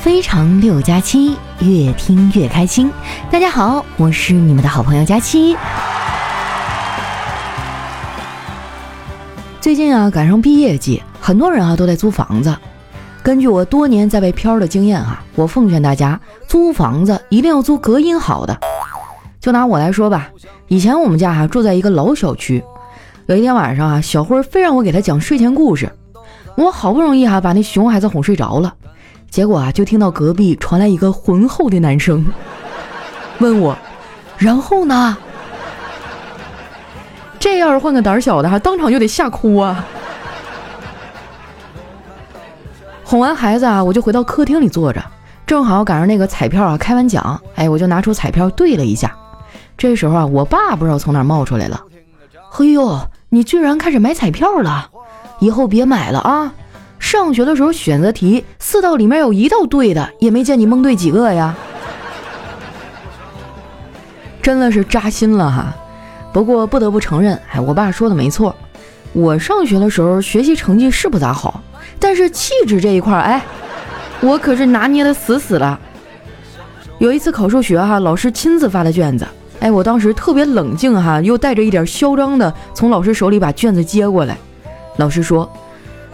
非常六加七，越听越开心。大家好，我是你们的好朋友佳期。最近啊，赶上毕业季，很多人啊都在租房子。根据我多年在外漂的经验啊，我奉劝大家，租房子一定要租隔音好的。就拿我来说吧，以前我们家啊住在一个老小区，有一天晚上啊，小辉非让我给他讲睡前故事，我好不容易哈把那熊孩子哄睡着了，结果啊就听到隔壁传来一个浑厚的男声，问我，然后呢？这要是换个胆小的哈，当场就得吓哭啊！哄完孩子啊，我就回到客厅里坐着，正好赶上那个彩票啊开完奖，哎，我就拿出彩票对了一下。这时候啊，我爸不知道从哪冒出来了，嘿呦，你居然开始买彩票了？以后别买了啊！上学的时候选择题四道里面有一道对的，也没见你蒙对几个呀！真的是扎心了哈。不过不得不承认，哎，我爸说的没错，我上学的时候学习成绩是不咋好，但是气质这一块，哎，我可是拿捏的死死了。有一次考数学哈，老师亲自发的卷子，哎，我当时特别冷静哈，又带着一点嚣张的从老师手里把卷子接过来。老师说：“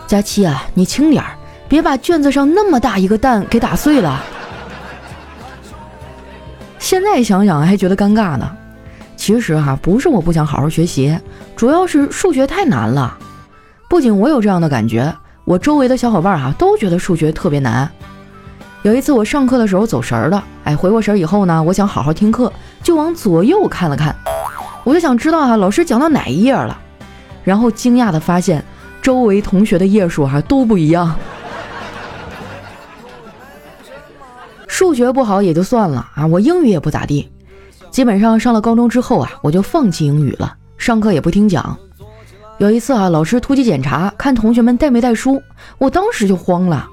佳期啊，你轻点儿，别把卷子上那么大一个蛋给打碎了。”现在想想还觉得尴尬呢。其实哈，不是我不想好好学习，主要是数学太难了。不仅我有这样的感觉，我周围的小伙伴哈都觉得数学特别难。有一次我上课的时候走神了，哎，回过神以后呢，我想好好听课，就往左右看了看，我就想知道哈老师讲到哪一页了，然后惊讶的发现周围同学的页数哈都不一样。数学不好也就算了啊，我英语也不咋地。基本上上了高中之后啊，我就放弃英语了，上课也不听讲。有一次啊，老师突击检查，看同学们带没带书，我当时就慌了，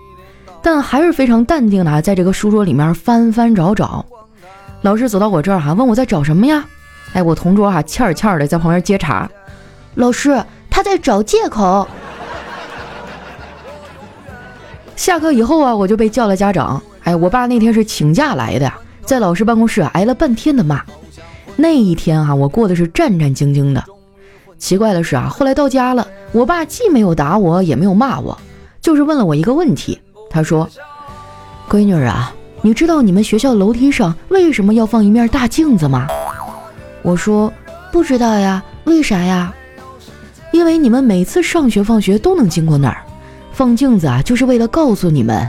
但还是非常淡定的在这个书桌里面翻翻找找。老师走到我这儿哈，问我在找什么呀？哎，我同桌哈欠儿欠儿的在旁边接茬，老师他在找借口。下课以后啊，我就被叫了家长。哎，我爸那天是请假来的。在老师办公室挨了半天的骂，那一天啊，我过的是战战兢兢的。奇怪的是啊，后来到家了，我爸既没有打我，也没有骂我，就是问了我一个问题。他说：“闺女啊，你知道你们学校楼梯上为什么要放一面大镜子吗？”我说：“不知道呀，为啥呀？”因为你们每次上学放学都能经过那儿，放镜子啊，就是为了告诉你们，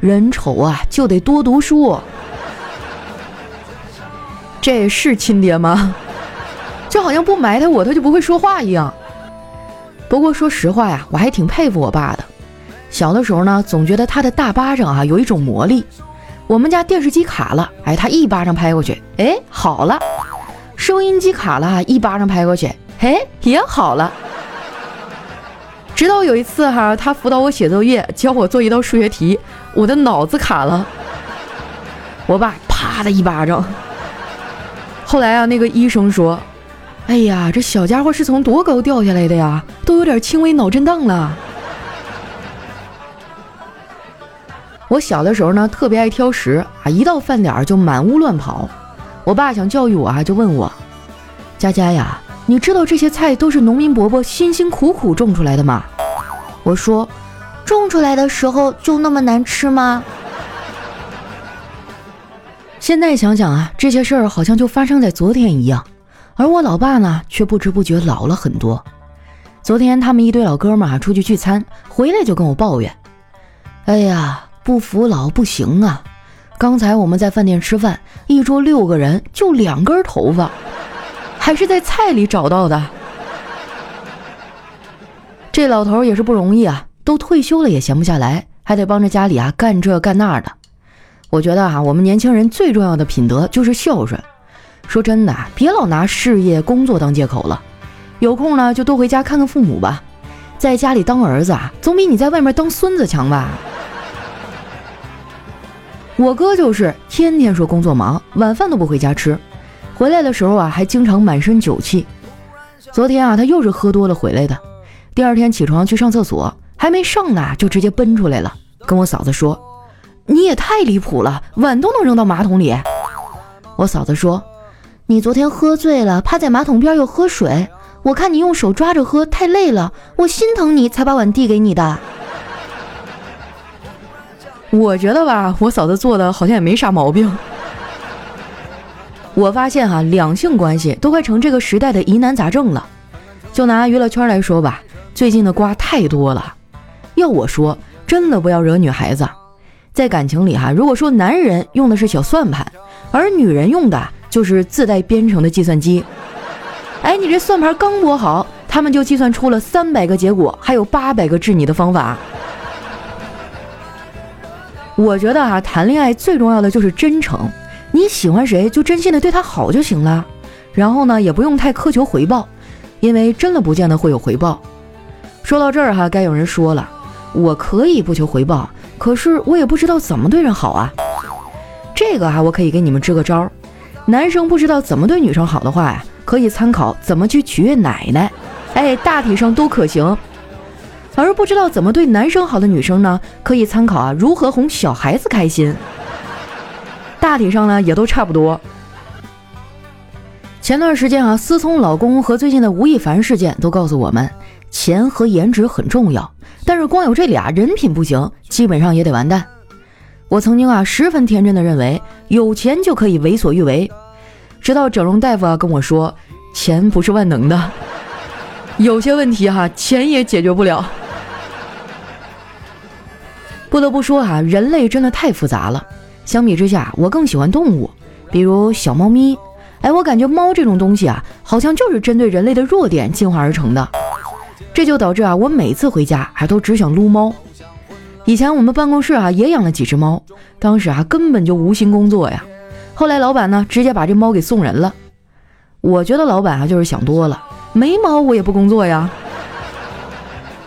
人丑啊就得多读书。这是亲爹吗？就好像不埋汰我，他就不会说话一样。不过说实话呀，我还挺佩服我爸的。小的时候呢，总觉得他的大巴掌啊有一种魔力。我们家电视机卡了，哎，他一巴掌拍过去，哎，好了。收音机卡了，一巴掌拍过去，哎，也好了。直到有一次哈，他辅导我写作业，教我做一道数学题，我的脑子卡了，我爸啪的一巴掌。后来啊，那个医生说：“哎呀，这小家伙是从多高掉下来的呀？都有点轻微脑震荡了。”我小的时候呢，特别爱挑食啊，一到饭点就满屋乱跑。我爸想教育我啊，就问我：“佳佳呀，你知道这些菜都是农民伯伯辛辛苦苦种出来的吗？”我说：“种出来的时候就那么难吃吗？”现在想想啊，这些事儿好像就发生在昨天一样，而我老爸呢，却不知不觉老了很多。昨天他们一堆老哥们儿出去聚餐，回来就跟我抱怨：“哎呀，不服老不行啊！刚才我们在饭店吃饭，一桌六个人，就两根头发，还是在菜里找到的。这老头也是不容易啊，都退休了也闲不下来，还得帮着家里啊干这干那的。”我觉得啊，我们年轻人最重要的品德就是孝顺。说真的，别老拿事业工作当借口了。有空呢，就多回家看看父母吧。在家里当儿子啊，总比你在外面当孙子强吧？我哥就是天天说工作忙，晚饭都不回家吃，回来的时候啊，还经常满身酒气。昨天啊，他又是喝多了回来的。第二天起床去上厕所，还没上呢，就直接奔出来了，跟我嫂子说：“你也太离谱了，碗都能扔到马桶里。”我嫂子说：“你昨天喝醉了，趴在马桶边又喝水，我看你用手抓着喝太累了，我心疼你才把碗递给你的。”我觉得吧，我嫂子做的好像也没啥毛病。我发现哈，两性关系都快成这个时代的疑难杂症了。就拿娱乐圈来说吧，最近的瓜太多了。要我说，真的不要惹女孩子。在感情里哈，如果说男人用的是小算盘，而女人用的就是自带编程的计算机，哎，你这算盘刚拨好，他们就计算出了三百个结果，还有八百个治你的方法。我觉得啊，谈恋爱最重要的就是真诚。你喜欢谁，就真心的对他好就行了。然后呢，也不用太苛求回报，因为真的不见得会有回报。说到这儿哈，该有人说了，我可以不求回报，可是我也不知道怎么对人好啊。这个哈，我可以给你们支个招儿。男生不知道怎么对女生好的话呀，可以参考怎么去取悦奶奶，哎，大体上都可行。而不知道怎么对男生好的女生呢，可以参考啊，如何哄小孩子开心。大体上呢，也都差不多。前段时间啊，思聪老公和最近的吴亦凡事件都告诉我们，钱和颜值很重要，但是光有这俩人品不行，基本上也得完蛋。我曾经啊，十分天真的认为有钱就可以为所欲为，直到整容大夫啊跟我说，钱不是万能的，有些问题哈，钱也解决不了。不得不说哈，人类真的太复杂了。相比之下，我更喜欢动物，比如小猫咪。哎，我感觉猫这种东西啊，好像就是针对人类的弱点进化而成的。这就导致啊，我每次回家还都只想撸猫。以前我们办公室啊也养了几只猫，当时啊根本就无心工作呀。后来老板呢直接把这猫给送人了。我觉得老板啊就是想多了，没猫我也不工作呀。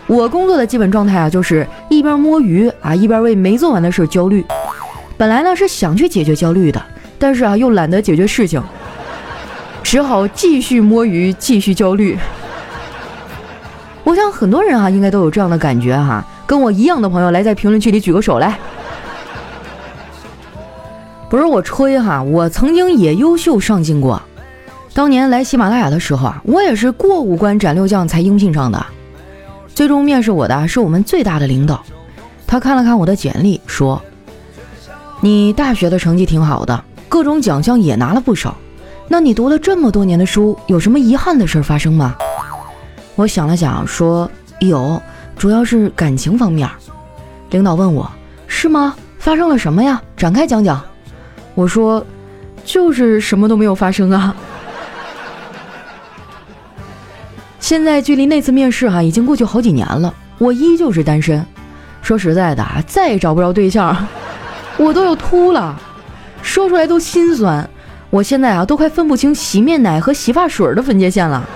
我工作的基本状态啊，就是一边摸鱼啊，一边为没做完的事焦虑。本来呢是想去解决焦虑的，但是啊又懒得解决事情，只好继续摸鱼，继续焦虑。我想很多人啊应该都有这样的感觉哈，跟我一样的朋友来在评论区里举个手来。不是我吹哈，我曾经也优秀上进过。当年来喜马拉雅的时候啊，我也是过五关斩六将才应聘上的。最终面试我的是我们最大的领导，他看了看我的简历，说：“你大学的成绩挺好的，各种奖项也拿了不少。那你读了这么多年的书，有什么遗憾的事发生吗？”我想了想，说：“有，主要是感情方面。”领导问我：“是吗？发生了什么呀？展开讲讲。”我说：“就是什么都没有发生啊。”现在距离那次面试哈已经过去好几年了，我依旧是单身。说实在的，再也找不着对象，我都要秃了。说出来都心酸。我现在啊都快分不清洗面奶和洗发水的分界线了。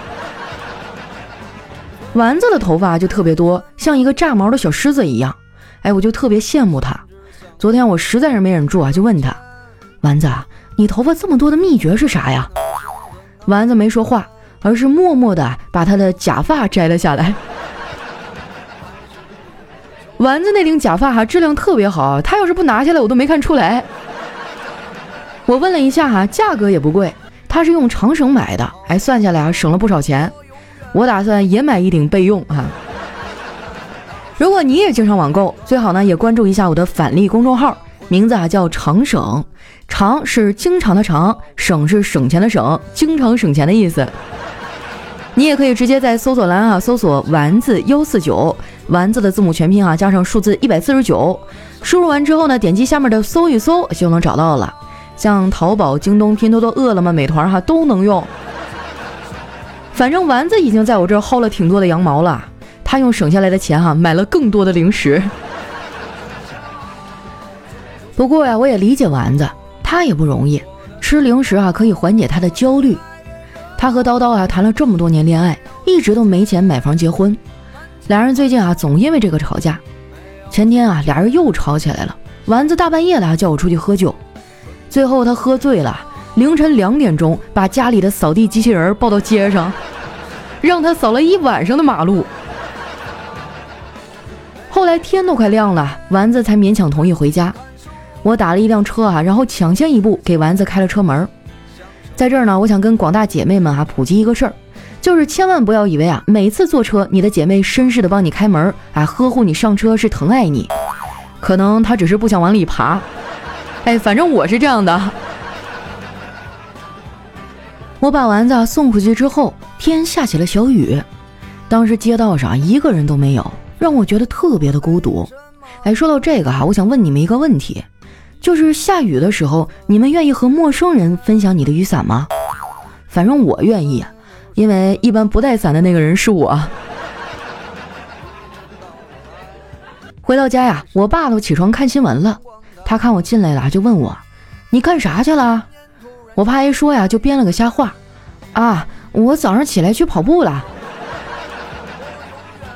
丸子的头发就特别多，像一个炸毛的小狮子一样。哎，我就特别羡慕他。昨天我实在是没忍住啊，就问他：“丸子，你头发这么多的秘诀是啥呀？”丸子没说话。而是默默地把他的假发摘了下来。丸子那顶假发哈质量特别好，他要是不拿下来，我都没看出来。我问了一下哈，价格也不贵，他是用长绳买的，哎，算下来啊省了不少钱。我打算也买一顶备用哈。如果你也经常网购，最好呢也关注一下我的返利公众号，名字啊叫长省，长是经常的长，省是省钱的省，经常省钱的意思。你也可以直接在搜索栏啊搜索“丸子幺四九”，丸子的字母全拼啊加上数字一百四十九，输入完之后呢，点击下面的搜一搜就能找到了。像淘宝、京东、拼多多、饿了么、美团哈都能用。反正丸子已经在我这儿薅了挺多的羊毛了，他用省下来的钱哈买了更多的零食。不过呀，我也理解丸子，他也不容易，吃零食啊可以缓解他的焦虑。他和叨叨啊谈了这么多年恋爱，一直都没钱买房结婚，俩人最近啊总因为这个吵架。前天啊俩人又吵起来了，丸子大半夜的还叫我出去喝酒，最后他喝醉了，凌晨两点钟把家里的扫地机器人抱到街上，让他扫了一晚上的马路。后来天都快亮了，丸子才勉强同意回家。我打了一辆车啊，然后抢先一步给丸子开了车门。在这儿呢，我想跟广大姐妹们啊普及一个事儿，就是千万不要以为啊每次坐车你的姐妹绅士的帮你开门啊，呵护你上车是疼爱你，可能她只是不想往里爬。哎，反正我是这样的。我把丸子送回去之后，天下起了小雨，当时街道上一个人都没有，让我觉得特别的孤独。哎，说到这个哈，我想问你们一个问题。就是下雨的时候，你们愿意和陌生人分享你的雨伞吗？反正我愿意，因为一般不带伞的那个人是我。回到家呀，我爸都起床看新闻了。他看我进来了，就问我：“你干啥去了？”我爸一说呀，就编了个瞎话：“啊，我早上起来去跑步了。”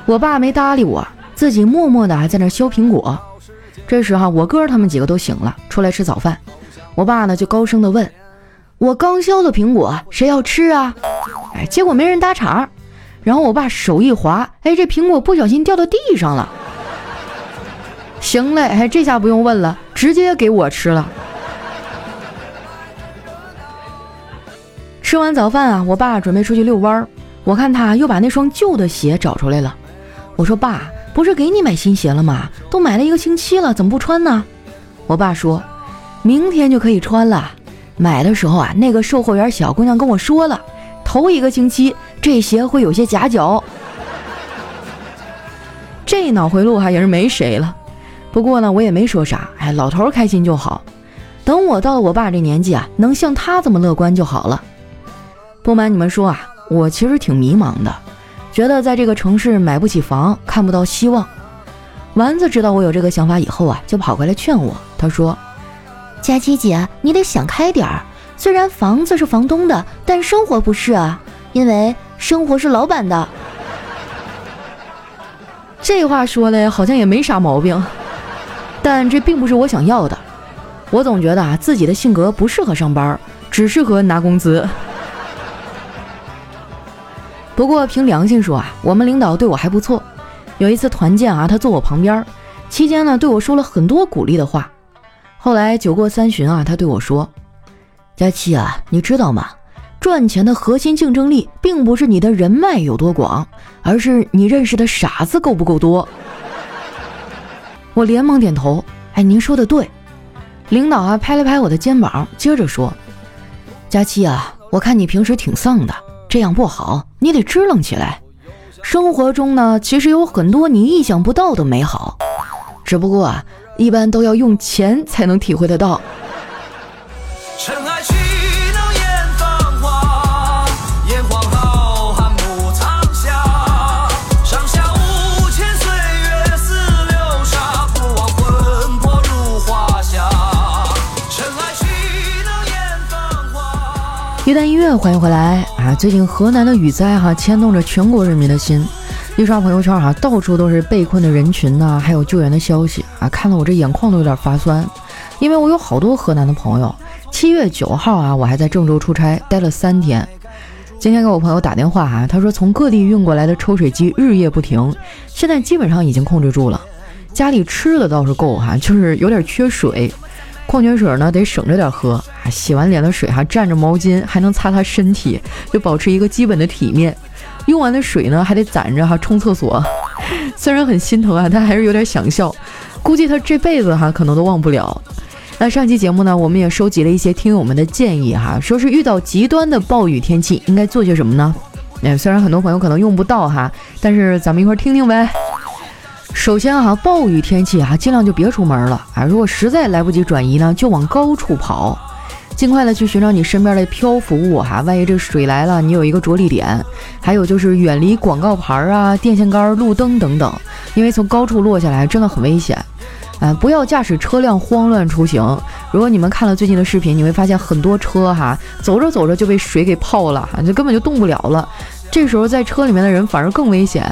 我爸没搭理我，自己默默的还在那削苹果。这时哈，我哥他们几个都醒了，出来吃早饭。我爸呢就高声的问：“我刚削的苹果，谁要吃啊？”哎，结果没人搭茬。然后我爸手一滑，哎，这苹果不小心掉到地上了。行嘞，哎，这下不用问了，直接给我吃了。吃完早饭啊，我爸准备出去遛弯儿，我看他又把那双旧的鞋找出来了。我说：“爸。”不是给你买新鞋了吗？都买了一个星期了，怎么不穿呢？我爸说，明天就可以穿了。买的时候啊，那个售货员小姑娘跟我说了，头一个星期这鞋会有些夹脚。这脑回路哈也是没谁了。不过呢，我也没说啥，哎，老头开心就好。等我到了我爸这年纪啊，能像他这么乐观就好了。不瞒你们说啊，我其实挺迷茫的。觉得在这个城市买不起房，看不到希望。丸子知道我有这个想法以后啊，就跑过来劝我。他说：“佳琪姐，你得想开点儿。虽然房子是房东的，但生活不是啊，因为生活是老板的。”这话说的好像也没啥毛病，但这并不是我想要的。我总觉得啊，自己的性格不适合上班，只适合拿工资。不过凭良心说啊，我们领导对我还不错。有一次团建啊，他坐我旁边，期间呢对我说了很多鼓励的话。后来酒过三巡啊，他对我说：“佳期啊，你知道吗？赚钱的核心竞争力并不是你的人脉有多广，而是你认识的傻子够不够多。”我连忙点头，哎，您说的对。领导啊拍了拍我的肩膀，接着说：“佳期啊，我看你平时挺丧的。”这样不好，你得支棱起来。生活中呢，其实有很多你意想不到的美好，只不过啊，一般都要用钱才能体会得到。段音乐，欢迎回来啊！最近河南的雨灾哈牵动着全国人民的心，一刷朋友圈哈，到处都是被困的人群呐，还有救援的消息啊，看得我这眼眶都有点发酸。因为我有好多河南的朋友，七月九号啊，我还在郑州出差待了三天，今天给我朋友打电话哈，他说从各地运过来的抽水机日夜不停，现在基本上已经控制住了，家里吃的倒是够哈，就是有点缺水。矿泉水呢，得省着点喝。啊洗完脸的水哈，蘸着毛巾还能擦擦身体，就保持一个基本的体面。用完的水呢，还得攒着哈冲厕所。虽然很心疼啊，但还是有点想笑。估计他这辈子哈可能都忘不了。那上期节目呢，我们也收集了一些听友们的建议哈，说是遇到极端的暴雨天气应该做些什么呢？哎，虽然很多朋友可能用不到哈，但是咱们一块听听呗。首先哈，暴雨天气哈，尽量就别出门了啊！如果实在来不及转移呢，就往高处跑，尽快的去寻找你身边的漂浮物哈。万一这水来了，你有一个着力点。还有就是远离广告牌啊、电线杆、路灯等等，因为从高处落下来真的很危险。啊，不要驾驶车辆慌乱出行。如果你们看了最近的视频，你会发现很多车哈，走着走着就被水给泡了，就根本就动不了了。这时候在车里面的人反而更危险。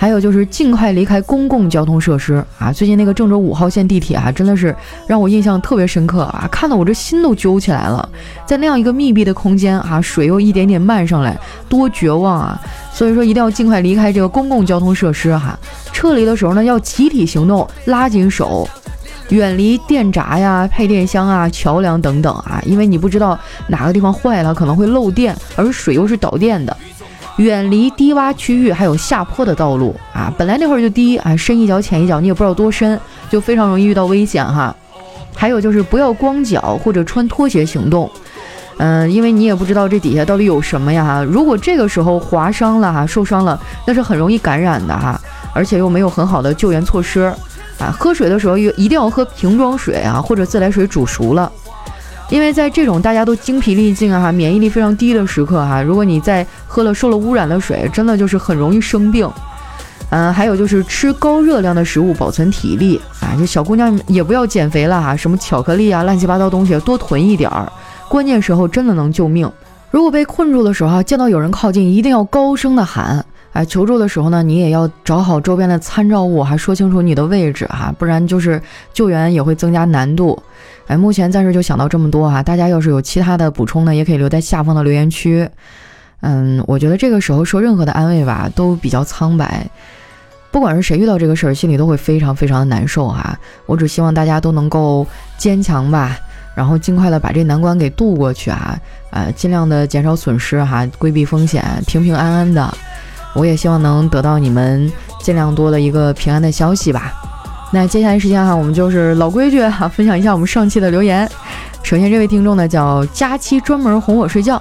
还有就是尽快离开公共交通设施啊！最近那个郑州五号线地铁啊，真的是让我印象特别深刻啊，看得我这心都揪起来了。在那样一个密闭的空间啊，水又一点点漫上来，多绝望啊！所以说一定要尽快离开这个公共交通设施哈。撤离的时候呢，要集体行动，拉紧手，远离电闸呀、配电箱啊、桥梁等等啊，因为你不知道哪个地方坏了，可能会漏电，而水又是导电的。远离低洼区域，还有下坡的道路啊！本来那会儿就低啊，深一脚浅一脚，你也不知道多深，就非常容易遇到危险哈。还有就是不要光脚或者穿拖鞋行动，嗯，因为你也不知道这底下到底有什么呀。如果这个时候划伤了哈，受伤了，那是很容易感染的哈，而且又没有很好的救援措施啊。喝水的时候一定要喝瓶装水啊，或者自来水煮熟了。因为在这种大家都精疲力尽啊，免疫力非常低的时刻哈，如果你在喝了受了污染的水，真的就是很容易生病。嗯，还有就是吃高热量的食物保存体力啊，这小姑娘也不要减肥了哈，什么巧克力啊、乱七八糟东西多囤一点儿，关键时候真的能救命。如果被困住的时候，见到有人靠近，一定要高声的喊，哎，求助的时候呢，你也要找好周边的参照物，还说清楚你的位置哈，不然就是救援也会增加难度。哎，目前暂时就想到这么多哈，大家要是有其他的补充呢，也可以留在下方的留言区。嗯，我觉得这个时候说任何的安慰吧，都比较苍白。不管是谁遇到这个事儿，心里都会非常非常的难受哈。我只希望大家都能够坚强吧，然后尽快的把这难关给渡过去啊，呃，尽量的减少损失哈，规避风险，平平安安的。我也希望能得到你们尽量多的一个平安的消息吧。那接下来时间哈，我们就是老规矩哈，分享一下我们上期的留言。首先这位听众呢叫佳期，专门哄我睡觉。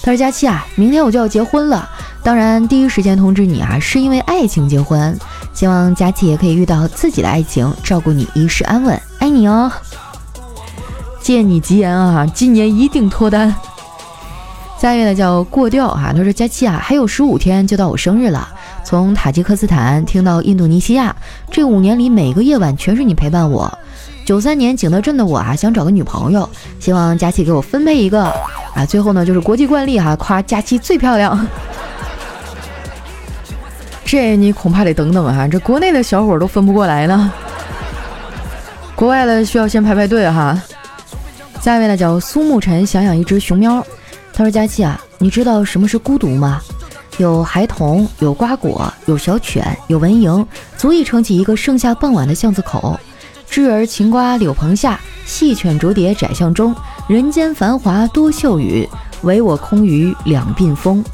他说：“佳期啊，明天我就要结婚了，当然第一时间通知你啊，是因为爱情结婚。希望佳期也可以遇到自己的爱情，照顾你一世安稳，爱你哦。借你吉言啊，今年一定脱单。”下一位呢叫过调啊，他说：“佳期啊，还有十五天就到我生日了。”从塔吉克斯坦听到印度尼西亚，这五年里每个夜晚全是你陪伴我。九三年景德镇的我啊，想找个女朋友，希望佳期给我分配一个啊。最后呢，就是国际惯例哈，夸佳期最漂亮。这你恐怕得等等哈，这国内的小伙都分不过来呢，国外的需要先排排队哈。下一位呢叫苏沐晨，想养一只熊喵。他说：“佳期啊，你知道什么是孤独吗？”有孩童，有瓜果，有小犬，有蚊蝇，足以撑起一个盛夏傍晚的巷子口。枝儿晴瓜柳棚下，细犬逐蝶窄巷中。人间繁华多秀语，唯我空余两鬓风。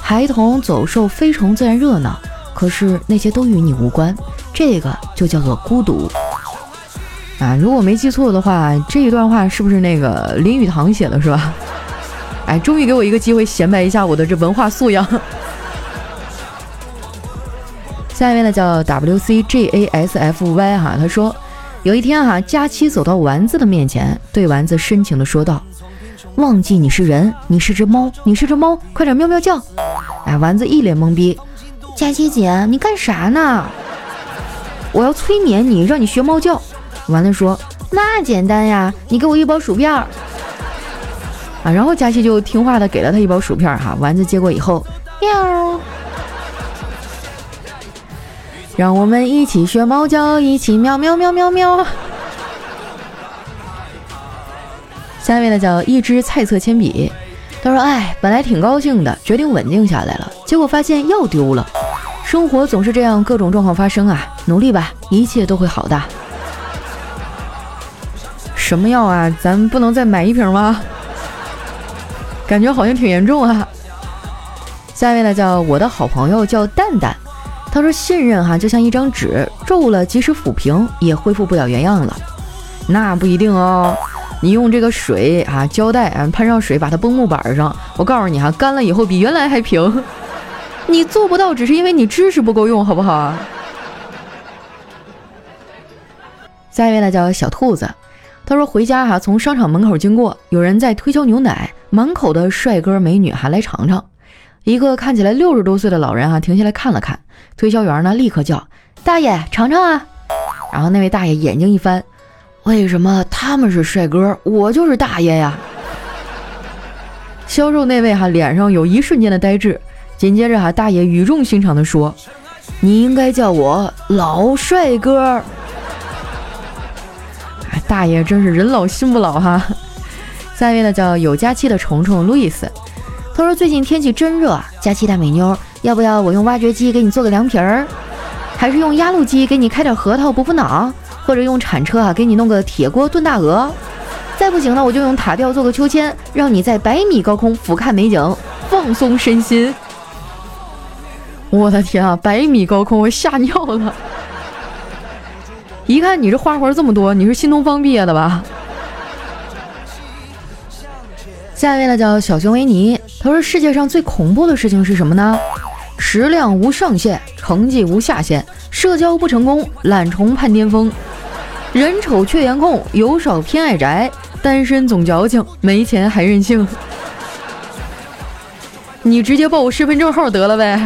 孩童走兽飞虫自然热闹，可是那些都与你无关。这个就叫做孤独啊！如果没记错的话，这一段话是不是那个林语堂写的，是吧？哎，终于给我一个机会显摆一下我的这文化素养。下一位呢叫 W C J A S F Y 哈，他说有一天哈，佳期走到丸子的面前，对丸子深情的说道：“忘记你是人，你是只猫，你是只猫，快点喵喵叫！”哎，丸子一脸懵逼，佳期姐，你干啥呢？我要催眠你，让你学猫叫。丸子说：“那简单呀，你给我一包薯片。”啊，然后佳期就听话的给了他一包薯片哈，丸子接过以后，喵。让我们一起学猫叫，一起喵喵喵喵喵。下一位呢叫一支菜色铅笔，他说：“哎，本来挺高兴的，决定稳定下来了，结果发现药丢了。生活总是这样，各种状况发生啊，努力吧，一切都会好的。”什么药啊？咱不能再买一瓶吗？感觉好像挺严重啊。下一位呢叫我的好朋友叫蛋蛋。他说：“信任哈，就像一张纸，皱了即使抚平也恢复不了原样了。那不一定哦，你用这个水啊，胶带啊，喷上水把它绷木板上，我告诉你哈，干了以后比原来还平。你做不到，只是因为你知识不够用，好不好？”下一位呢叫小兔子，他说回家哈，从商场门口经过，有人在推销牛奶，满口的帅哥美女哈，来尝尝。一个看起来六十多岁的老人啊，停下来看了看，推销员呢，立刻叫大爷尝尝啊。然后那位大爷眼睛一翻，为什么他们是帅哥，我就是大爷呀？销售那位哈脸上有一瞬间的呆滞，紧接着哈大爷语重心长地说：“你应该叫我老帅哥。大爷真是人老心不老哈。下一位呢叫有假期的虫虫路易斯，他说最近天气真热，假期大美妞，要不要我用挖掘机给你做个凉皮儿？还是用压路机给你开点核桃补补脑？或者用铲车啊给你弄个铁锅炖大鹅？再不行呢，我就用塔吊做个秋千，让你在百米高空俯瞰美景，放松身心。我的天啊，百米高空，我吓尿了！一看你这花活这么多，你是新东方毕业的吧？下一位呢叫小熊维尼，他说世界上最恐怖的事情是什么呢？食量无上限，成绩无下限，社交不成功，懒虫盼巅峰，人丑却颜控，油少偏爱宅。单身总矫情，没钱还任性。你直接报我身份证号得了呗。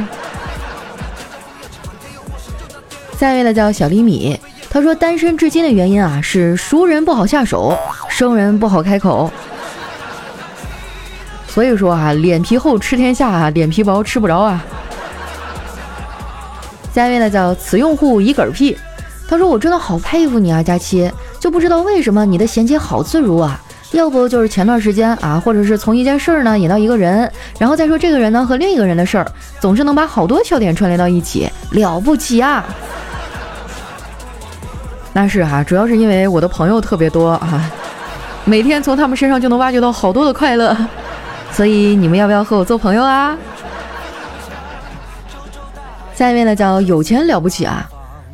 下一位呢叫小厘米，他说单身至今的原因啊是熟人不好下手，生人不好开口。所以说啊，脸皮厚吃天下啊，脸皮薄吃不着啊。下一位呢叫此用户一嗝屁。他说：“我真的好佩服你啊，佳期，就不知道为什么你的衔接好自如啊。要不就是前段时间啊，或者是从一件事儿呢。引到一个人，然后再说这个人呢。和另一个人的事儿，总是能把好多笑点串联到一起，了不起啊！那是哈，主要是因为我的朋友特别多啊，每天从他们身上就能挖掘到好多的快乐，所以你们要不要和我做朋友啊？下一位呢叫有钱了不起啊。”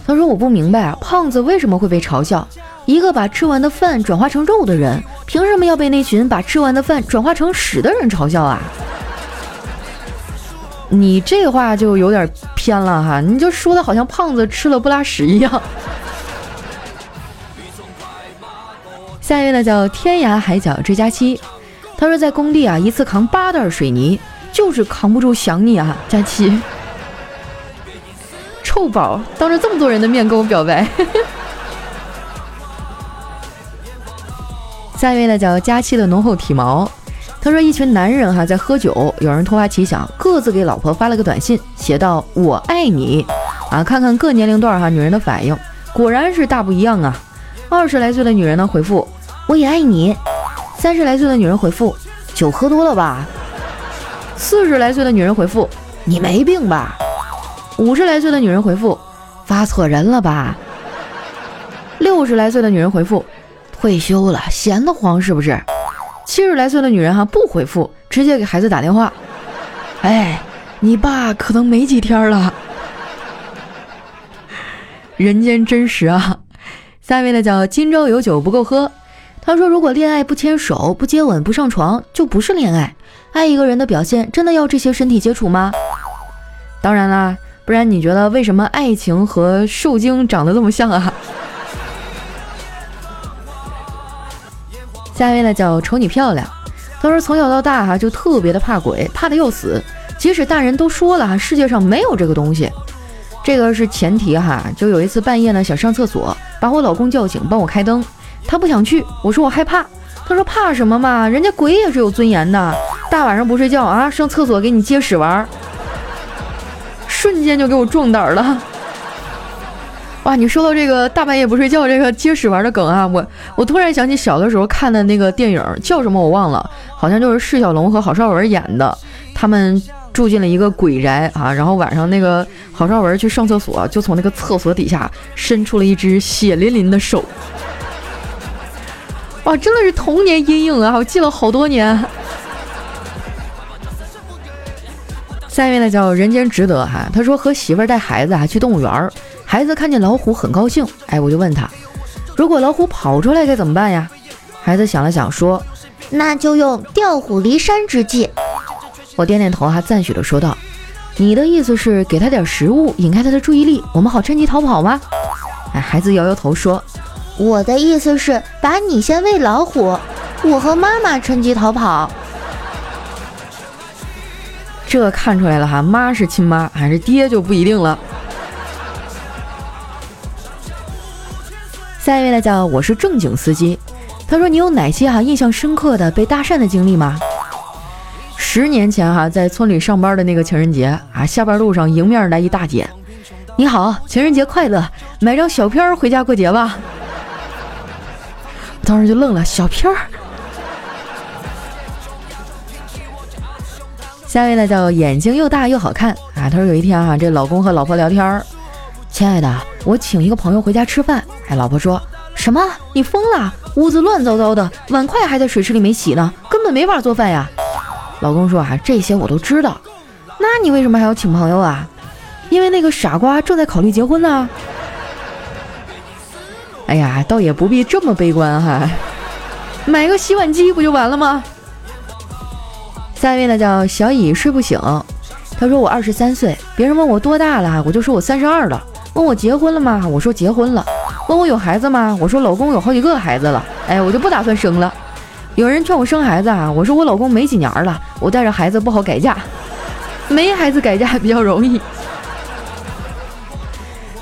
他说：“我不明白啊，胖子为什么会被嘲笑？一个把吃完的饭转化成肉的人，凭什么要被那群把吃完的饭转化成屎的人嘲笑啊？你这话就有点偏了哈，你就说的好像胖子吃了不拉屎一样。”下一位呢叫天涯海角追佳期，他说在工地啊，一次扛八袋水泥，就是扛不住想你啊，佳琪。臭宝，当着这么多人的面跟我表白。下一位呢叫佳期的浓厚体毛，他说一群男人哈在喝酒，有人突发奇想，各自给老婆发了个短信，写道我爱你啊，看看各年龄段哈女人的反应，果然是大不一样啊。二十来岁的女人呢回复我也爱你，三十来岁的女人回复酒喝多了吧，四十来岁的女人回复你没病吧。五十来岁的女人回复：“发错人了吧？”六十来岁的女人回复：“退休了，闲得慌是不是？”七十来岁的女人哈不回复，直接给孩子打电话：“哎，你爸可能没几天了。”人间真实啊！下面呢叫今朝有酒不够喝，他说：“如果恋爱不牵手、不接吻、不上床，就不是恋爱。爱一个人的表现，真的要这些身体接触吗？”当然啦。不然你觉得为什么爱情和受精长得这么像啊？下一位呢叫瞅你漂亮，他说从小到大哈就特别的怕鬼，怕的要死，即使大人都说了哈世界上没有这个东西，这个是前提哈。就有一次半夜呢想上厕所，把我老公叫醒帮我开灯，他不想去，我说我害怕，他说怕什么嘛，人家鬼也是有尊严的，大晚上不睡觉啊上厕所给你接屎玩儿。瞬间就给我壮胆了！哇，你说到这个大半夜不睡觉这个接屎玩的梗啊，我我突然想起小的时候看的那个电影叫什么我忘了，好像就是释小龙和郝邵文演的，他们住进了一个鬼宅啊，然后晚上那个郝邵文去上厕所，就从那个厕所底下伸出了一只血淋淋的手，哇，真的是童年阴影啊，我记了好多年。下一位呢叫人间值得哈，他说和媳妇儿带孩子啊去动物园儿，孩子看见老虎很高兴，哎，我就问他，如果老虎跑出来该怎么办呀？孩子想了想说，那就用调虎离山之计。我点点头哈，赞许的说道，你的意思是给他点食物引开他的注意力，我们好趁机逃跑吗？哎，孩子摇摇头说，我的意思是把你先喂老虎，我和妈妈趁机逃跑。这看出来了哈，妈是亲妈，还是爹就不一定了。下一位呢，叫我是正经司机。他说：“你有哪些哈印象深刻的被搭讪的经历吗？”十年前哈，在村里上班的那个情人节啊，下班路上迎面来一大姐，你好，情人节快乐，买张小片儿回家过节吧。当时就愣了，小片儿。下一位呢叫眼睛又大又好看啊。他说有一天啊，这老公和老婆聊天儿，亲爱的，我请一个朋友回家吃饭。哎，老婆说什么？你疯了？屋子乱糟糟的，碗筷还在水池里没洗呢，根本没法做饭呀。老公说啊，这些我都知道。那你为什么还要请朋友啊？因为那个傻瓜正在考虑结婚呢。哎呀，倒也不必这么悲观哈，买个洗碗机不就完了吗？下一位呢叫小乙睡不醒，他说我二十三岁，别人问我多大了，我就说我三十二了。问我结婚了吗？我说结婚了。问我有孩子吗？我说老公有好几个孩子了。哎，我就不打算生了。有人劝我生孩子啊，我说我老公没几年了，我带着孩子不好改嫁，没孩子改嫁比较容易。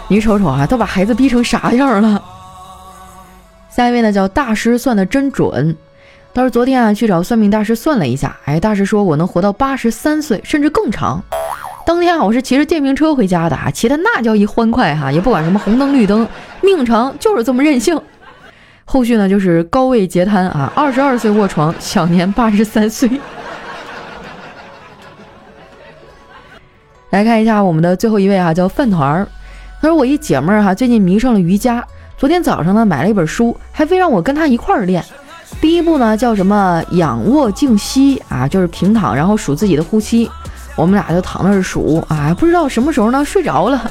你瞅瞅啊，都把孩子逼成啥样了？下一位呢叫大师算的真准。他说：“昨天啊，去找算命大师算了一下，哎，大师说我能活到八十三岁，甚至更长。当天啊，我是骑着电瓶车回家的啊，骑的那叫一欢快哈，也不管什么红灯绿灯，命长就是这么任性。后续呢，就是高位截瘫啊，二十二岁卧床，享年八十三岁。来看一下我们的最后一位啊，叫饭团儿。他说我一姐们儿哈，最近迷上了瑜伽，昨天早上呢买了一本书，还非让我跟他一块儿练。”第一步呢，叫什么仰卧静息啊，就是平躺，然后数自己的呼吸。我们俩就躺那儿数啊，不知道什么时候呢睡着了。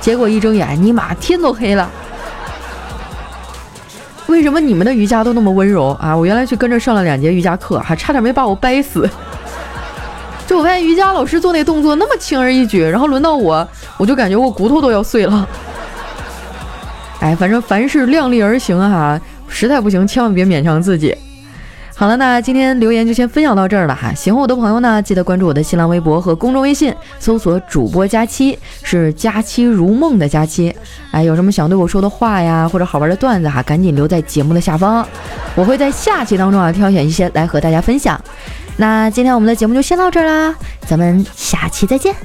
结果一睁眼，尼玛天都黑了。为什么你们的瑜伽都那么温柔啊？我原来去跟着上了两节瑜伽课，还差点没把我掰死。就我发现瑜伽老师做那动作那么轻而易举，然后轮到我，我就感觉我骨头都要碎了。哎，反正凡事量力而行啊。实在不行，千万别勉强自己。好了，那今天留言就先分享到这儿了哈。喜欢我的朋友呢，记得关注我的新浪微博和公众微信，搜索主播佳期，是佳期如梦的佳期。哎，有什么想对我说的话呀，或者好玩的段子哈，赶紧留在节目的下方，我会在下期当中啊挑选一些来和大家分享。那今天我们的节目就先到这儿啦，咱们下期再见。